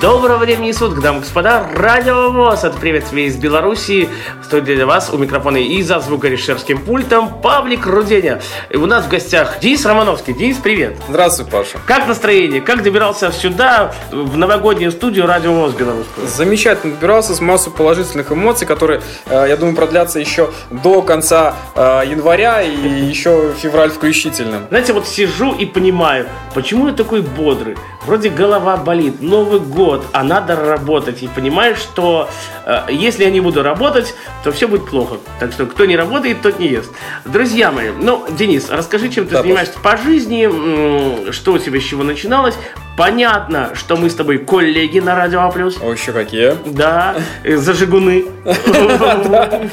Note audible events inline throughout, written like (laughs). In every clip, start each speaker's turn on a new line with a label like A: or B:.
A: Доброго времени суток, дамы и господа. Радио ВОЗ. Это приветствие из Беларуси. Стоит для вас у микрофона и за звукорежиссерским пультом Павлик Руденя. И у нас в гостях Денис Романовский. Денис, привет.
B: Здравствуй, Паша.
A: Как настроение? Как добирался сюда, в новогоднюю студию Радио ВОЗ белорусскую?
B: Замечательно добирался с массой положительных эмоций, которые, э, я думаю, продлятся еще до конца э, января и еще февраль включительно.
A: Знаете, вот сижу и понимаю, почему я такой бодрый. Вроде голова болит, Новый год, а надо работать. И понимаешь, что э, если я не буду работать, то все будет плохо. Так что кто не работает, тот не ест. Друзья мои, ну, Денис, расскажи, чем ты
B: Да,
A: занимаешься по жизни, что у тебя с чего начиналось. Понятно, что мы с тобой коллеги на Радио А+.
B: О, еще какие?
A: Да, э, зажигуны. (laughs)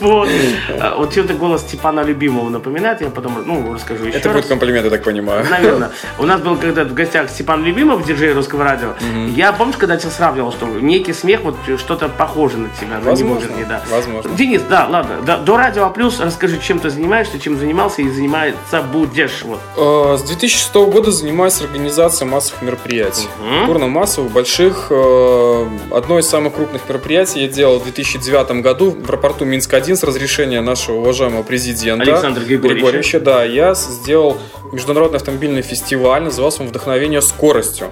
A: Вот. А, чем-то голос Степана Любимого напоминает, я потом, ну, расскажу еще
B: Это будет комплимент, я так понимаю.
A: Наверное. (laughs) У нас был когда-то в гостях Степан Любимов, диджей русского радио. Я, помнишь, когда тебя сравнивал, что некий смех, вот что-то похоже на тебя, но не может не, да.
B: возможно.
A: Денис, да, ладно, до Радио А+, расскажи, чем ты занимаешься, чем занимался и заниматься будешь.
B: Э, С 2006 года занимаюсь организацией массовых мероприятий. Культурно-массовых, больших. Э, Одно из самых крупных мероприятий я делал в 2009 году в аэропорту Минск-1 с разрешения нашего уважаемого президента.
A: Александра Григорьевича.
B: Да, я сделал международный автомобильный фестиваль, назывался он «Вдохновение скоростью».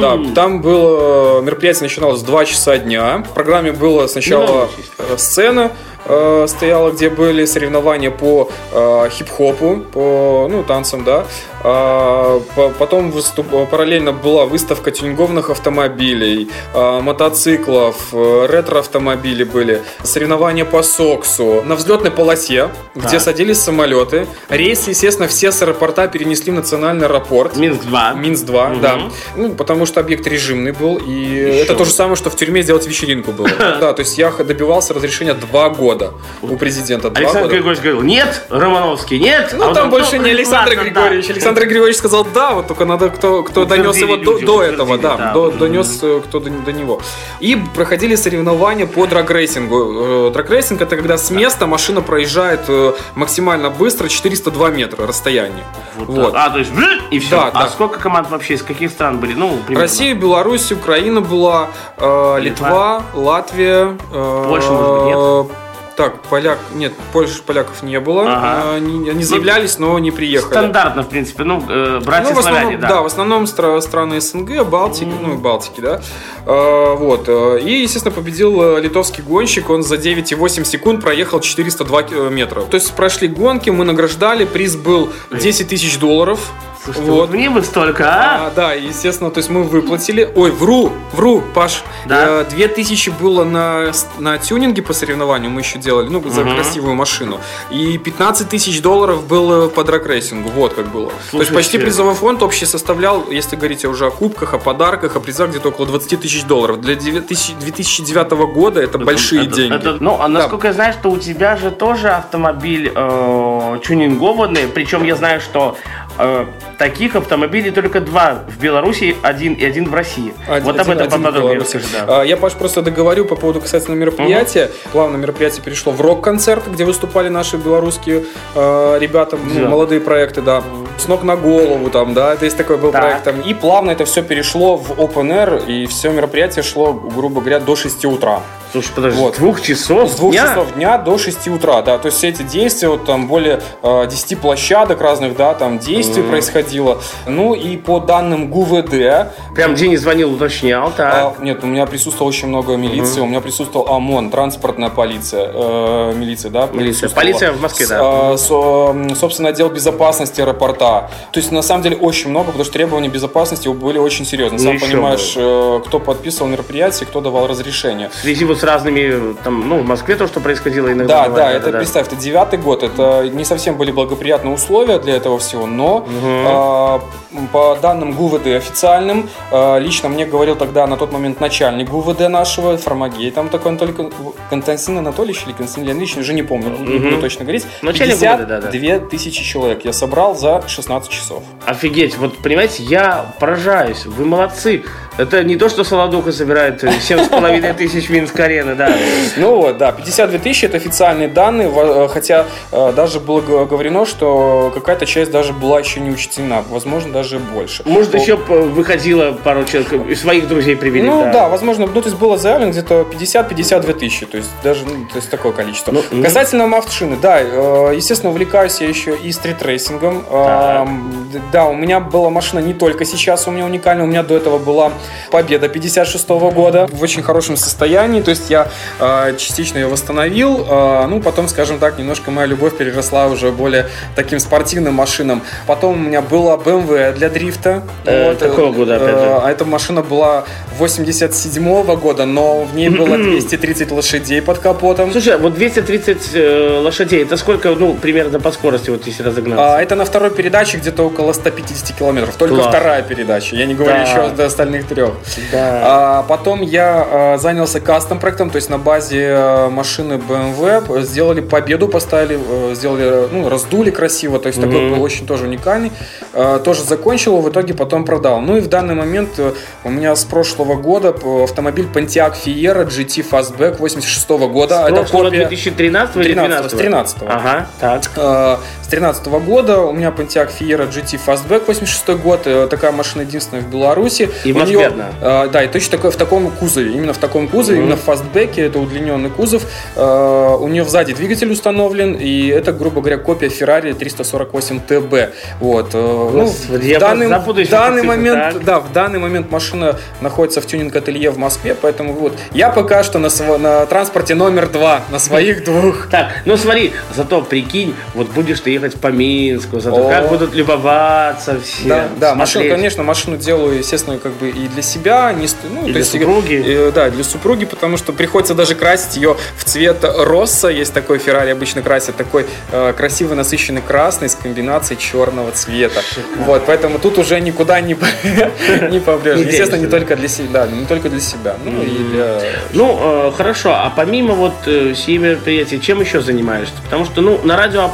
B: Да, да, там было мероприятие начиналось в 2 часа дня. В программе было сначала э, сцена э, стояла, где были соревнования по э, хип-хопу, по ну, танцам, да. А, по- потом выступ- параллельно была выставка тюнингованных автомобилей, э, мотоциклов, э, ретро-автомобили были, соревнования по соксу. На взлетной полосе, где
A: Так.
B: садились самолеты. Рейсы, естественно, все с аэропорта перенесли в национальный аэропорт.
A: Минск-2.
B: Минск-2, да. Ну, потому что объект режимный был, и это то же самое, что в тюрьме сделать вечеринку было. (laughs) Да, то есть я добивался разрешения два года у президента. Два
A: Александр
B: года.
A: Григорьевич говорил, нет, Романовский, нет.
B: Ну,
A: А
B: там больше
A: ну,
B: не Александр
A: ладно,
B: Григорьевич.
A: да.
B: Александр Григорьевич сказал да, вот только надо, кто, кто донес
A: Утвердили
B: его до,
A: люди,
B: до этого,
A: утвердили,
B: да,
A: да.
B: до- донес э, кто до, до него. И проходили соревнования по драгрейсингу. Э, Драгрейсинг это когда с места машина проезжает э, максимально быстро, 402 метра расстояние.
A: Вот
B: Вот.
A: А, то есть, и все.
B: Да,
A: а
B: да.
A: сколько команд вообще, из каких стран были? Ну, примерно.
B: Россия, Беларусь, Украина была, э, Литва, Латвия. э,
A: Польша, может быть,
B: Так, поляк, нет, Польши, поляков не было.
A: Ага.
B: Э, Они, они заявлялись, но не приехали.
A: Стандартно, в принципе, ну, э, братья
B: Ну,
A: славяне,
B: да.
A: да.
B: в основном стра- страны СНГ, Балтики, ну и Балтики, да. Э, вот. И, естественно, победил э, литовский гонщик. Он за 9,8 секунд проехал 402 километра. То есть прошли гонки, мы награждали. Приз был 10 тысяч долларов.
A: Слушайте, вот мне бы столько, а?
B: А, да, естественно, то есть мы выплатили. Ой, вру, вру, Паш.
A: Да.
B: Э, тысячи было на, на тюнинге по соревнованию, мы еще делали, ну, за
A: Мгм.
B: красивую машину. И 15 тысяч долларов было по драгрейсингу, вот как было. То
A: Слушайте.
B: есть почти призовой фонд общий составлял, если говорить уже о кубках, о подарках, о призах, где-то около 20 тысяч долларов. Для 2000 2009 года это большие
A: Это-
B: деньги.
A: это- ну, а насколько я знаю, что у тебя же тоже автомобиль э, тюнингованный, причем я знаю, что таких автомобилей только два в Беларуси, один и один в России.
B: Один-
A: вот об
B: один-
A: этом поподробнее расскажи, да.
B: А, Я, Паш, просто договорю по поводу касательно мероприятия. Плавно мероприятие перешло в рок-концерт, где выступали наши белорусские э, ребята, ну,
A: Да.
B: молодые проекты, да. С ног на голову там, да, это есть такой был
A: Так.
B: проект. там. И плавно это все перешло в open air, и все мероприятие шло, грубо говоря, до 6 утра.
A: Слушай, подожди,
B: вот.
A: с двух часов
B: С двух
A: дня?
B: часов дня до 6 утра, да. То есть все эти действия, вот там более э, 10 площадок разных, да, там действий происходило. Ну и по данным ГУВД,
A: Прям Денис звонил, уточнял, так.
B: а, нет, у меня присутствовало очень много милиции. У меня присутствовал ОМОН, транспортная полиция, э, милиция, да?
A: Милиция. Полиция в Москве,
B: С-
A: да.
B: а, со- собственно, отдел безопасности аэропорта. То есть, на самом деле, очень много, потому что требования безопасности были очень серьезные.
A: Ну,
B: Сам
A: еще
B: понимаешь, э, кто подписывал мероприятие, кто давал разрешение.
A: В связи вот с разными, там, ну, в Москве то, что происходило иногда.
B: Да,
A: бывает,
B: да, это представь, это девятый год, это не совсем были благоприятные условия для этого всего, но а, по данным ГУВД официальным, а, лично мне говорил тогда на тот момент начальник ГУВД нашего, Фармагей, там такой Анатолий Кон- Константин Анатольевич или Константин Леонидович, уже не помню, не буду точно говорить.
A: Начальник ГУВД, да, да.
B: 52 тысячи человек я собрал за 16 часов.
A: Офигеть, вот понимаете, я поражаюсь, вы молодцы. Это не то, что Солодуха собирает 7,5 тысяч Минск-арены, да.
B: Ну вот, да, 52 тысячи это официальные данные, э, хотя э, даже было говорено, что какая-то часть даже была еще не учтена, возможно, даже больше.
A: Может, еще выходило пару человек, своих друзей привели.
B: Ну да. возможно, ну то есть было заявлено где-то 50-52 тысячи, то есть даже ну, то есть такое количество.
A: Ну, ну.
B: Касательно автошины, да, э, естественно, увлекаюсь я еще и стритрейсингом.
A: Так.
B: Да, у меня была машина не только сейчас у меня уникальная, у меня до этого была Победа 56 года в очень хорошем состоянии, то есть я э, частично ее восстановил, э, ну потом, скажем так, немножко моя любовь переросла уже более таким спортивным машинам. Потом у меня была BMW для дрифта.
A: Э, какого года, опять же?
B: А эта машина была 87 года, но в ней было (clears throat) 230 лошадей под капотом.
A: Слушай, вот 230 э, лошадей, это сколько, ну, примерно по скорости, вот если разогнаться?
B: А, это на второй передаче где-то около 150 километров. Только
A: Класс.
B: вторая передача. Я не говорю
A: Да.
B: еще до остальных трех.
A: Да.
B: А, потом я а, занялся кастом проектом, то есть на базе а, машины BMW сделали победу, поставили, э, сделали, ну, раздули красиво, то есть такой
A: Мгм.
B: был очень тоже уникальный. А, тоже закончил, в итоге потом продал. Ну и в данный момент э, у меня с прошлого года автомобиль Pontiac Fiera GT Fastback 86 года.
A: С
B: Это копия
A: 2013 или
B: 13,
A: 2012?
B: с 13.
A: Ага, так.
B: Э, С 2013 года у меня Pontiac Fiera GT Fastback 86 год. Э, Такая машина единственная в Беларуси.
A: И
B: У
A: Москве одна.
B: э, Да, и точно такое в таком кузове. Именно в таком кузове,
A: Мгм.
B: именно в фастбеке. Это удлиненный кузов. Э, У нее сзади двигатель установлен. И это, грубо говоря, копия Ferrari 348 TB. Вот. э, ну,
A: Господи,
B: в
A: я
B: данный,
A: запутаюсь
B: данный момент,
A: так.
B: да, в данный момент машина находится в тюнинг-ателье в Москве, поэтому вот я пока что на, на транспорте номер два, на своих (laughs) двух.
A: Так, ну смотри, зато прикинь, вот будешь ты ехать по Минску, зато как будут любоваться все.
B: Да, да, машину, конечно, машину делаю, естественно, как бы и для себя, не, ну,
A: И для
B: есть,
A: супруги.
B: э, да, для супруги, потому что приходится даже красить ее в цвет Росса, есть такой Феррари обычно красят, такой э, красивый насыщенный красный с комбинацией черного цвета. Вот, поэтому тут уже никуда не, (laughs) не.
A: Не
B: Естественно, не только для себя, не только для себя, ну и для...
A: Ну, э, хорошо, а помимо вот э, сей мероприятий, чем еще занимаешься? Потому что, ну, на Радио А+,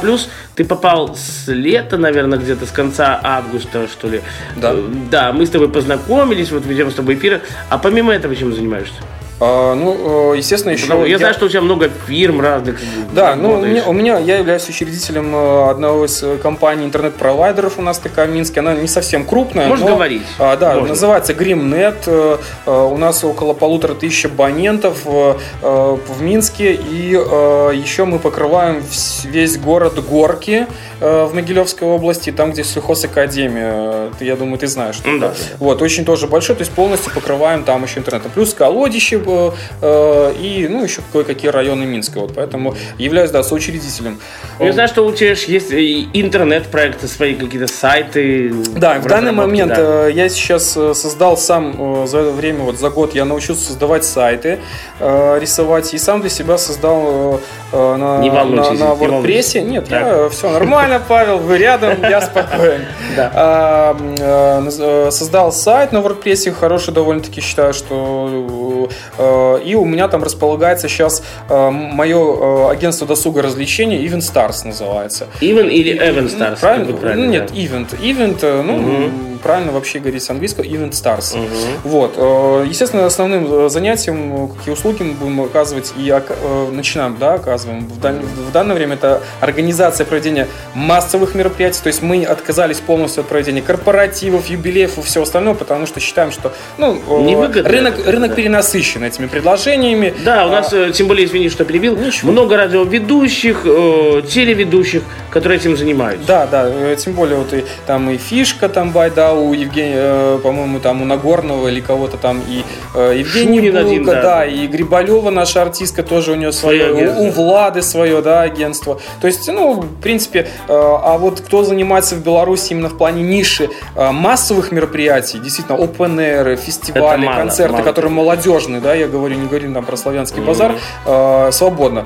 A: ты попал с лета, наверное, где-то с конца августа, что ли.
B: Да.
A: Э, Да, мы с тобой познакомились, вот ведем с тобой эфиры. А помимо этого чем занимаешься?
B: А, ну, э, естественно, еще...
A: Потому- я, знаю, что у тебя много фирм разных.
B: Да, ну меня, у меня я являюсь учредителем э, одного из э, компаний интернет-провайдеров у нас такая в Минске. Она не совсем крупная.
A: Можешь
B: но-
A: говорить.
B: А, да,
A: Можно.
B: называется Grimnet. У нас около полутора тысяч абонентов в Минске. И еще мы покрываем весь город Горки в Могилевской области, там, где сельхозакадемия. Э, ты, Я думаю, ты знаешь. что
A: Ну да,
B: это.
A: да, да.
B: Вот, очень тоже большой, то есть полностью покрываем там еще интернетом. Плюс колодище э, э, и, ну, еще кое-какие районы Минска. Вот, поэтому являюсь, да, соучредителем.
A: Ну, Я знаю, что у тебя есть интернет-проекты, свои какие-то сайты.
B: Да, в данный момент
A: да.
B: э, я сейчас э, создал сам э, за это время, вот за год я научился создавать сайты, э, рисовать и сам для себя создал э, э, на,
A: Не волнуйтесь,
B: на, на
A: не волнуйтесь.
B: WordPress. Нет,
A: Так.
B: я, все нормально, Павел, вы рядом, я спокоен. А, э, э, Создал сайт на WordPress, хороший довольно-таки считаю, что э, и у меня там располагается сейчас мое агентство досуга развлечений Event Stars называется.
A: Even или Evan Stars?
B: Правильно? нет, event. Event, ну. Правильно вообще говорить с английского, event stars.
A: Мгм.
B: Вот. э, Естественно, основным э, занятием, э, какие услуги мы будем оказывать и начинаем, да, оказываем в, дан- в данное время, это организация проведения массовых мероприятий, то есть мы отказались полностью от проведения корпоративов, юбилеев и всего остального, потому что считаем, что ну,
A: Невыгодно
B: рынок,
A: это,
B: рынок
A: да.
B: перенасыщен этими предложениями.
A: Да, у нас, э, тем более, извини, что перебил,
B: Ничего.
A: много радиоведущих, э, телеведущих, которые этим занимаются.
B: Да, да, тем более вот и там и фишка там байда у Евгения, э, по-моему, там у Нагорного или кого-то там и э, Евгений
A: Шунин
B: Булка,
A: один, да.
B: да, и Грибалева, наша артистка, тоже у нее свое,
A: Свое
B: у, Влады свое, да, агентство. То есть, ну, в принципе, э, а вот кто занимается в Беларуси именно в плане ниши массовых мероприятий, действительно, open air, фестивали,
A: мало,
B: концерты,
A: мало.
B: которые молодежные, да, я говорю, не говорю там про славянский базар, э, свободно.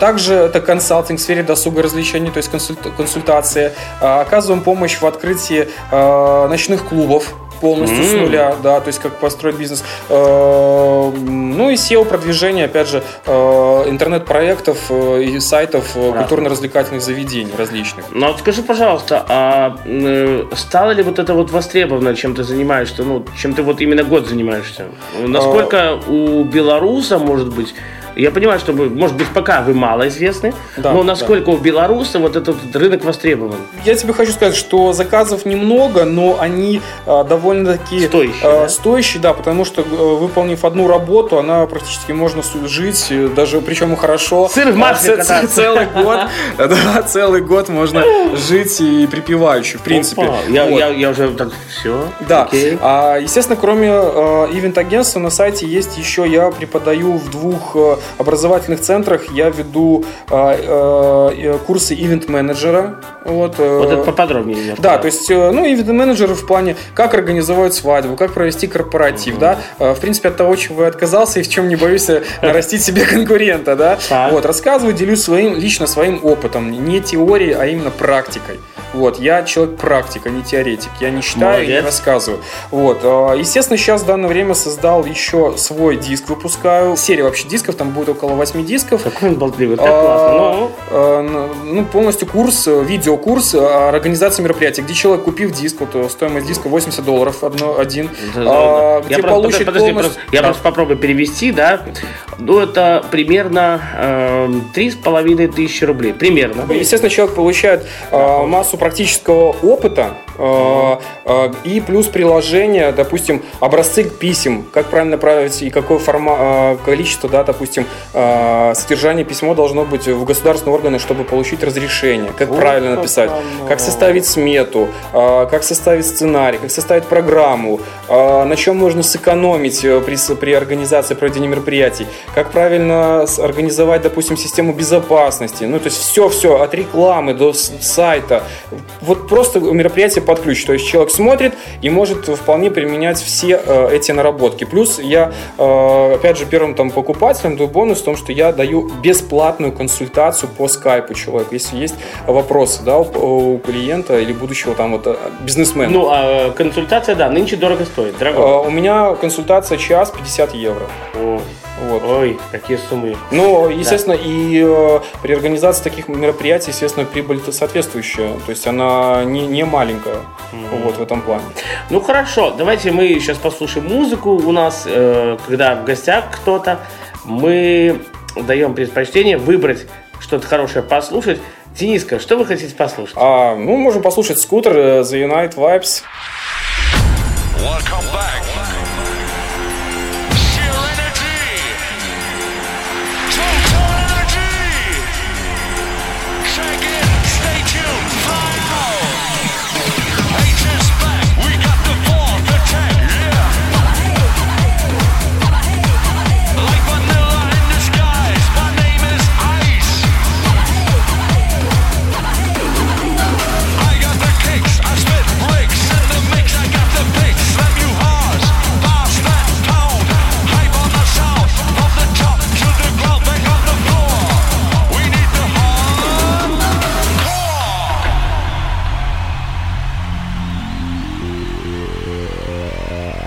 B: Также это консалтинг в сфере досуга развлечений, то есть консульт- консультация. Оказываем помощь в открытии э, ночных клубов полностью с
A: М.
B: нуля, да, то есть как построить бизнес. Э, Ну и SEO-продвижение, опять же, э, интернет-проектов э, и сайтов культурно-развлекательных заведений различных.
A: Ну вот скажи, пожалуйста, а стало ли вот это вот востребовано, чем ты занимаешься, ну, чем ты вот именно год занимаешься? Насколько у белоруса, может быть, я понимаю, что, вы, может быть, пока вы мало известны,
B: Да,
A: но насколько у белоруса вот этот рынок востребован?
B: Я тебе хочу сказать, что заказов немного, но они э, довольно-таки
A: Стоящие,
B: э,
A: да?
B: стоящие, да, потому что э, выполнив одну работу, она практически можно жить, э, даже причем и хорошо.
A: Сыр в масле
B: А, ц- ц-
A: кататься.
B: Целый год, (laughs) (laughs) да, целый год можно жить и припеваючи, в принципе.
A: Опа, я,
B: Вот.
A: я, я уже так, все,
B: Да,
A: окей.
B: А, естественно, кроме э, ивент-агентства на сайте есть еще, я преподаю в двух э, образовательных центрах, я веду э, э, э, курсы ивент-менеджера. Вот, э,
A: Вот это поподробнее немножко.
B: да, то есть, ну, ивент-менеджер в плане, как организовать свадьбу, как провести корпоратив, да, Э, в принципе, от того, чего я отказался и в чем не боюсь (laughs) нарастить себе конкурента, да, вот, рассказываю, делюсь своим, лично своим опытом, не теорией, а именно практикой. Вот, я человек практик, а не теоретик. Я не считаю и не
A: Молодец.
B: рассказываю. Вот, э, естественно, сейчас в данное время создал еще свой диск, выпускаю. Серия вообще дисков, там будет около 8 дисков.
A: Какой он болтливый, так
B: А,
A: классно. Ну,
B: полностью курс, э, видеокурс э, организации мероприятий, где человек, купив диск, вот э, стоимость диска 80 долларов одно, один,
A: Да,
B: а,
A: да.
B: где
A: я просто,
B: получит
A: подожди,
B: полностью-
A: просто- я
B: Да.
A: просто попробую перевести, да. Ну, это примерно эм, три с половиной тысячи рублей. Примерно.
B: Естественно, человек получает э, массу практического опыта и плюс приложение, допустим, образцы писем, как правильно править и какое форма, количество, да, допустим, содержание письмо должно быть в государственные органы, чтобы получить разрешение, как
A: Вот
B: правильно написать,
A: оно.
B: как составить смету, э, как составить сценарий, как составить программу, э, на чем можно сэкономить э, при, при организации проведения мероприятий, как правильно организовать, допустим, систему безопасности, ну, то есть все-все, от рекламы до сайта, вот просто мероприятие под ключ, то есть человек смотрит и может вполне применять все э, эти наработки. Плюс я, э, опять же, первым там покупателем даю бонус в том, что я даю бесплатную консультацию по скайпу человеку, если есть вопросы, да, у, у клиента или будущего там вот э, бизнесмена.
A: Ну, а консультация, да, нынче дорого стоит,
B: Э,
A: дорого.
B: у меня консультация час 50 евро.
A: О,
B: Вот.
A: Ой, какие суммы.
B: Но, естественно, и э, при организации таких мероприятий, естественно, прибыль соответствующая. То есть она не, не маленькая вот в этом плане.
A: Ну хорошо, давайте мы сейчас послушаем музыку. У нас, э, когда в гостях кто-то, мы даем предпочтение выбрать что-то хорошее послушать. Дениска, что вы хотите послушать?
B: А, ну, можем послушать скутер э, The Unite Vibes.
C: Welcome back.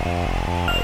C: Música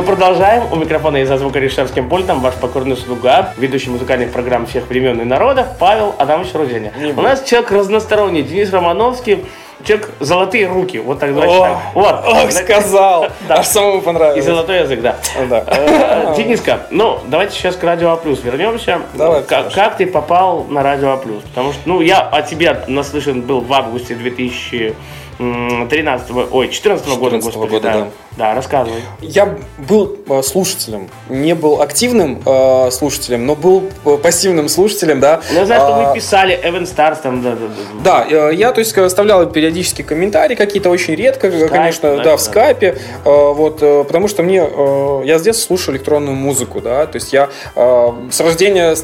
A: Мы продолжаем. У микрофона и за звукорежиссерским пультом ваш покорный слуга, ведущий музыкальных программ всех времен и народов, Павел Адамович Руденя. У нас человек разносторонний, Денис Романовский, человек золотые руки. Вот так
B: О,
A: так. Вот.
B: Ох, сказал. (laughs)
A: Да.
B: Аж самому
A: И
B: понравилось.
A: золотой язык, да.
B: Да.
A: Э, (laughs) Дениска, ну, давайте сейчас к Радио А вернемся.
B: Давай,
A: как, ты попал на Радио А? Потому что, ну, я о тебе наслышан был в августе 2013, ой, 14 года,
B: 14
A: господи,
B: года,
A: да.
B: да.
A: Да, рассказывай.
B: Я был э, слушателем, не был активным э, слушателем, но был э, пассивным слушателем, да.
A: Ну, я знаю, что
B: А,
A: вы писали Эвен Старс, там, да, да, да.
B: Да, э, я, то есть, оставлял периодически комментарии какие-то очень редко, э, конечно,
A: да,
B: да,
A: да.
B: в скайпе, э, вот, потому что мне, я с детства слушаю электронную музыку, да, то есть я с рождения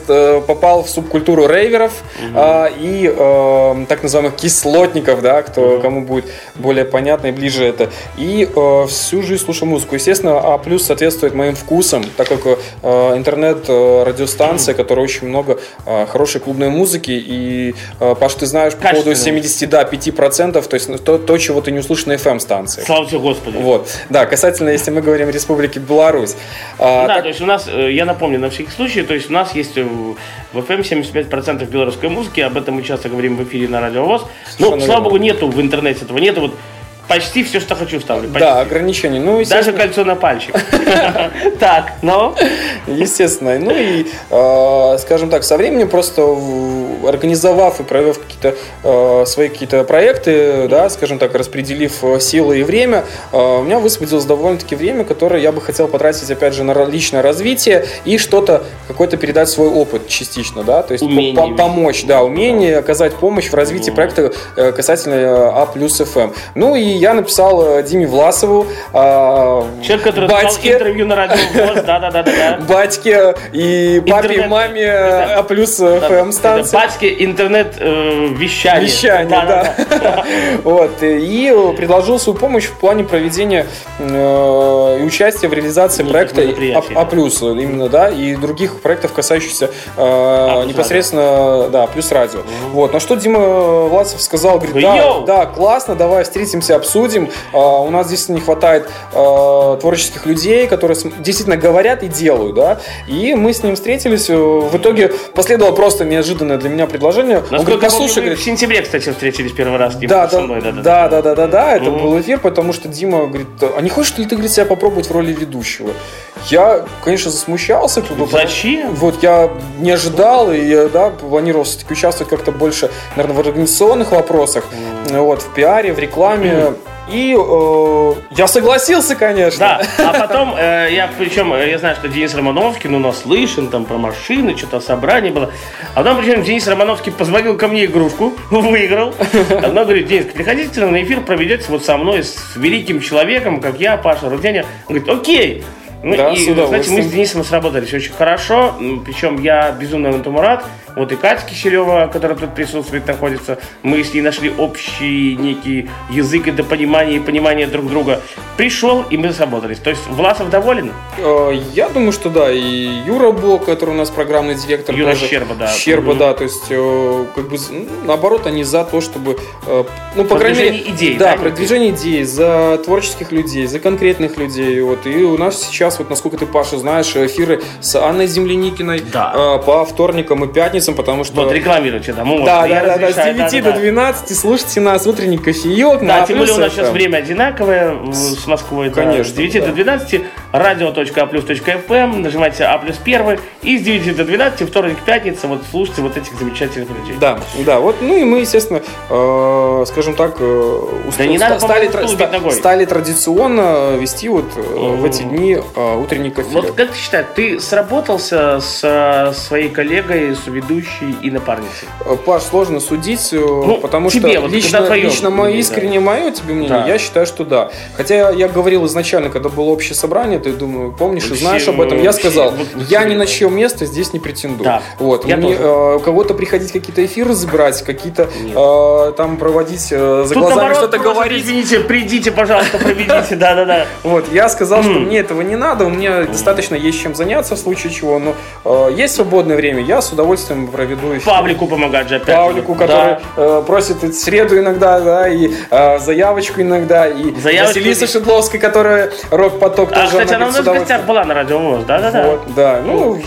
B: попал в субкультуру рейверов э, и э, так называемых кислотников, да, кто, кому будет более понятно и ближе это, и э, всю жизнь слушал музыку, естественно, А плюс соответствует моим вкусам, так как э, интернет-радиостанция, которая очень много э, хорошей клубной музыки, и, э, Паш, ты знаешь, по поводу
A: Качественной.
B: 70, да, 5%, то есть ну, то, то, чего ты не услышишь на FM-станции.
A: Слава тебе, Господи.
B: Вот, да, касательно, если мы говорим Республики Беларусь. А,
A: Да,
B: так-
A: то есть у нас, э, я напомню, на всякий случай, то есть у нас есть э, в FM 75% белорусской музыки, об этом мы часто говорим в эфире на Радио ВОЗ. Ну, слава богу, нету в интернете этого, нету вот почти все, что хочу ставлю. почти.
B: да, ограничений. Ну,
A: Даже кольцо на пальчик. (laughs) Так, ну?
B: Естественно. Ну и, э, скажем так, со временем просто организовав и провев какие-то э, свои какие-то проекты, да, скажем так, распределив э, силы и время, э, у меня высвободилось довольно-таки время, которое я бы хотел потратить, опять же, на личное развитие и что-то, какой-то передать свой опыт частично, да, то есть помочь, да, умение оказать помощь в развитии проекта э, касательно э, А плюс ФМ. Ну и я написал э, Диме Власову, э,
A: Человек, который дал
B: батьке,
A: интервью на Радио ВОЗ, да-да-да-да. (laughs)
B: батьке и папе и
A: Интернет-
B: маме
A: это-
B: А плюс ФМ станции.
A: Батьки интернет э, вещание.
B: Вещание, да. (laughs) Вот. И предложил свою помощь в плане проведения э, и участия в реализации
A: Неких
B: проекта
A: мероприятий.
B: А плюс именно, да, и других проектов, касающихся э,
A: плюс
B: непосредственно, да, плюс радио. Вот. На что Дима Власов сказал, говорит, да, да, классно, давай встретимся, обсудим. А, У нас действительно не хватает э, творческих людей, которые действительно говорят и делают, да. И мы с ним встретились. э, В итоге последовало просто неожиданное для меня предложение. Он говорит, послушай, говорит,
A: в сентябре, кстати, встретились первый раз.
B: Да, да,
A: мной,
B: да, да, да, да, да, это
A: Мгм.
B: был эфир, потому что Дима говорит, а не хочешь ли ты, говорит, себя попробовать в роли ведущего? Я, конечно, засмущался.
A: Зачем?
B: Вот я не ожидал, и я, да, планировал все-таки участвовать как-то больше, наверное, в организационных вопросах, вот, в пиаре, в рекламе. И э, я согласился, конечно.
A: Да, а (laughs) потом, э, я причем, э, я знаю, что Денис Романовский, ну, наслышан там про машины, что-то собрание было. А потом, причем, Денис Романовский позвонил ко мне игрушку, (laughs) выиграл. Она говорит, Денис, приходите на эфир, проведете вот со мной, с великим человеком, как я, Паша Руденя. Он говорит, окей. Ну,
B: Да,
A: и,
B: с
A: знаете, мы с Денисом сработались очень хорошо. Причем я безумно этому рад. Вот и Катя Киселева, которая тут присутствует, находится. Мы с ней нашли общий некий язык и до понимания и понимания друг друга. Пришел, и мы сработались. То есть Власов доволен?
B: Э, Я думаю, что да. И Юра Бог, который у нас программный директор.
A: Юра
B: тоже.
A: Щерба, да.
B: Щерба,
A: Мгм.
B: да. То есть, э, как бы, ну, наоборот, они за то, чтобы, э, ну, по крайней мере...
A: Идей,
B: Да,
A: да,
B: продвижение идей, за творческих людей, за конкретных людей. Вот. И у нас сейчас, вот насколько ты, Паша, знаешь, эфиры с Анной Земляникиной
A: Да.
B: по вторникам и пятницам. Пятницам, потому что...
A: Вот, рекламируйте, да, можно.
B: Да, да, да, да, с
A: разрешаю,
B: 9
A: да,
B: до
A: да.
B: 12 слушайте нас, утренний кофеек.
A: Да,
B: на
A: тем более у нас сейчас время одинаковое с Москвой. да.
B: Конечно,
A: С 9
B: да.
A: до 12 radio.aplus.fm, нажимайте А плюс первый. И с 9 до 12, вторник, пятница, вот слушайте вот этих замечательных людей.
B: Да, да, вот, ну и мы, естественно, э, скажем так, э, уст-
A: Да не надо,
B: стали, тра- ста- стали традиционно вести вот э, в эти дни э, утренний кофе.
A: Вот как ты считаешь, ты сработался с э, своей коллегой, с ведущей и напарницей?
B: Э, Паш, сложно судить, э, потому
A: тебе,
B: что
A: вот
B: лично,
A: твое
B: лично мое
A: мнение,
B: искренне мое тебе мнение,
A: Да.
B: я считаю, что да. Хотя я, я говорил изначально, когда было общее собрание, ты думаю, помнишь и
A: Вообще,
B: знаешь об этом, я
A: вообще,
B: сказал,
A: вот
B: я ни на чье место здесь не претендую.
A: Да.
B: Вот,
A: Я
B: мне, э, у кого-то приходить какие-то эфиры забирать, какие-то э, там проводить э, за
A: Тут
B: глазами что-то говорить.
A: Извините, придите, пожалуйста, проведите, (laughs) да-да-да.
B: Вот, я сказал, что мне этого не надо, у меня достаточно есть чем заняться в случае чего, но э, есть свободное время, я с удовольствием проведу эфир.
A: Павлику помогать же опять.
B: Павлику, который
A: Да.
B: э, просит и среду иногда, да, и э, заявочку иногда, и
A: Заявочку
B: Василиса
A: и-
B: Шедловской, которая рок-поток
A: А,
B: тоже
A: кстати, она у нас в гостях была на радио да-да-да.
B: Вот, да, ну,
A: говорит,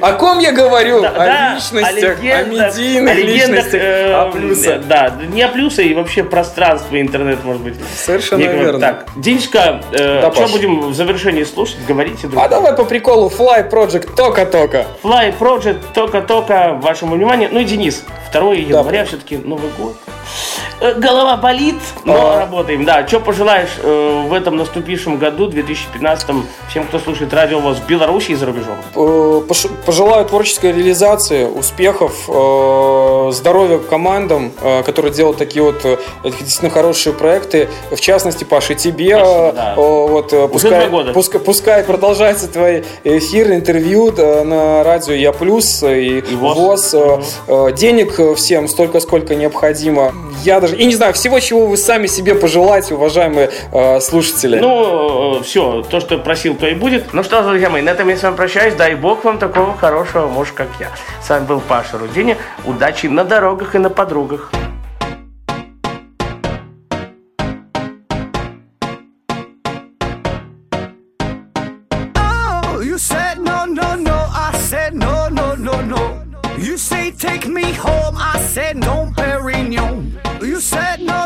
B: о ком я говорю?
A: Да,
B: о
A: да,
B: личностях, о,
A: легендах,
B: медийных
A: о
B: личностях,
A: э,
B: о плюсах.
A: Да, не о плюсе и вообще пространство интернет, может быть.
B: Совершенно
A: Некого-
B: верно.
A: Так, Денечка, э,
B: Да,
A: что
B: Паш.
A: будем в завершении слушать? Говорите, друг.
B: А давай по приколу Fly Project тока-тока.
A: Fly Project, только-только вашему вниманию. Ну и Денис, 2 января все-таки Новый год. Э, Голова болит, но
B: А.
A: работаем. Да, что пожелаешь э, в этом наступившем году, 2015 всем, кто слушает радио ВОЗ в Беларуси и за рубежом?
B: Пожелаю творческой реализации, успехов, э, здоровья командам, э, которые делают такие вот э, действительно хорошие проекты. В частности, Паша, тебе
A: Спасибо, да.
B: вот, пускай,
A: года.
B: пускай, пускай продолжаются твои эфиры, интервью на радио Я Плюс и,
A: И ВОЗ.
B: ВОЗ. Э, Денег всем столько, сколько необходимо. Я даже, и не знаю, всего, чего вы сами себе пожелаете, уважаемые слушатели.
A: Ну, все, то, что просил, то и будет. Ну что, друзья мои, на этом я с вами прощаюсь. Дай бог вам такого хорошего мужа, как я. С вами был Паша Рудини. Удачи на дорогах и на подругах.
D: Oh, you said no,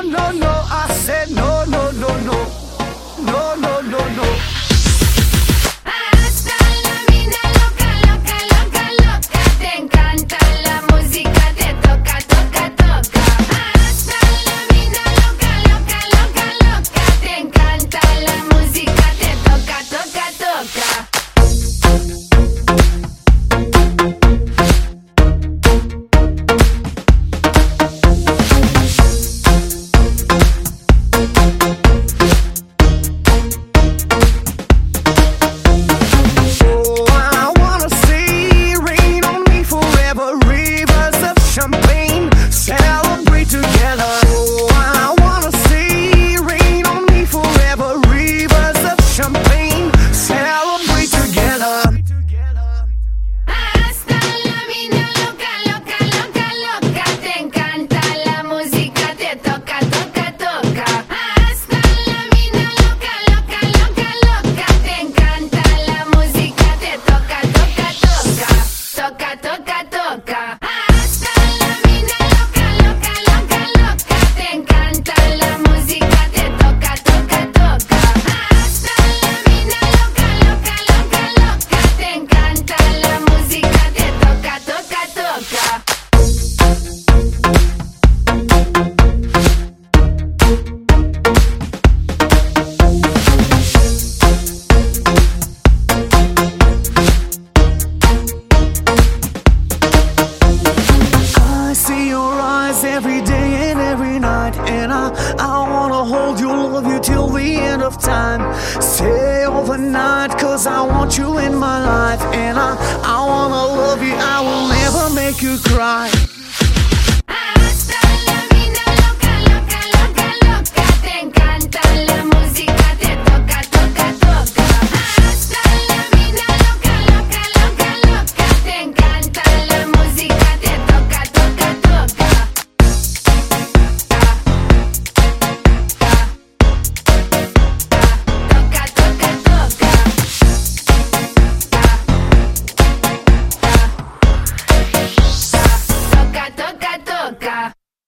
D: I wanna hold you, love you till the end of time. Stay overnight, cause I want you in my life, and I, I wanna love you, I will never make you cry.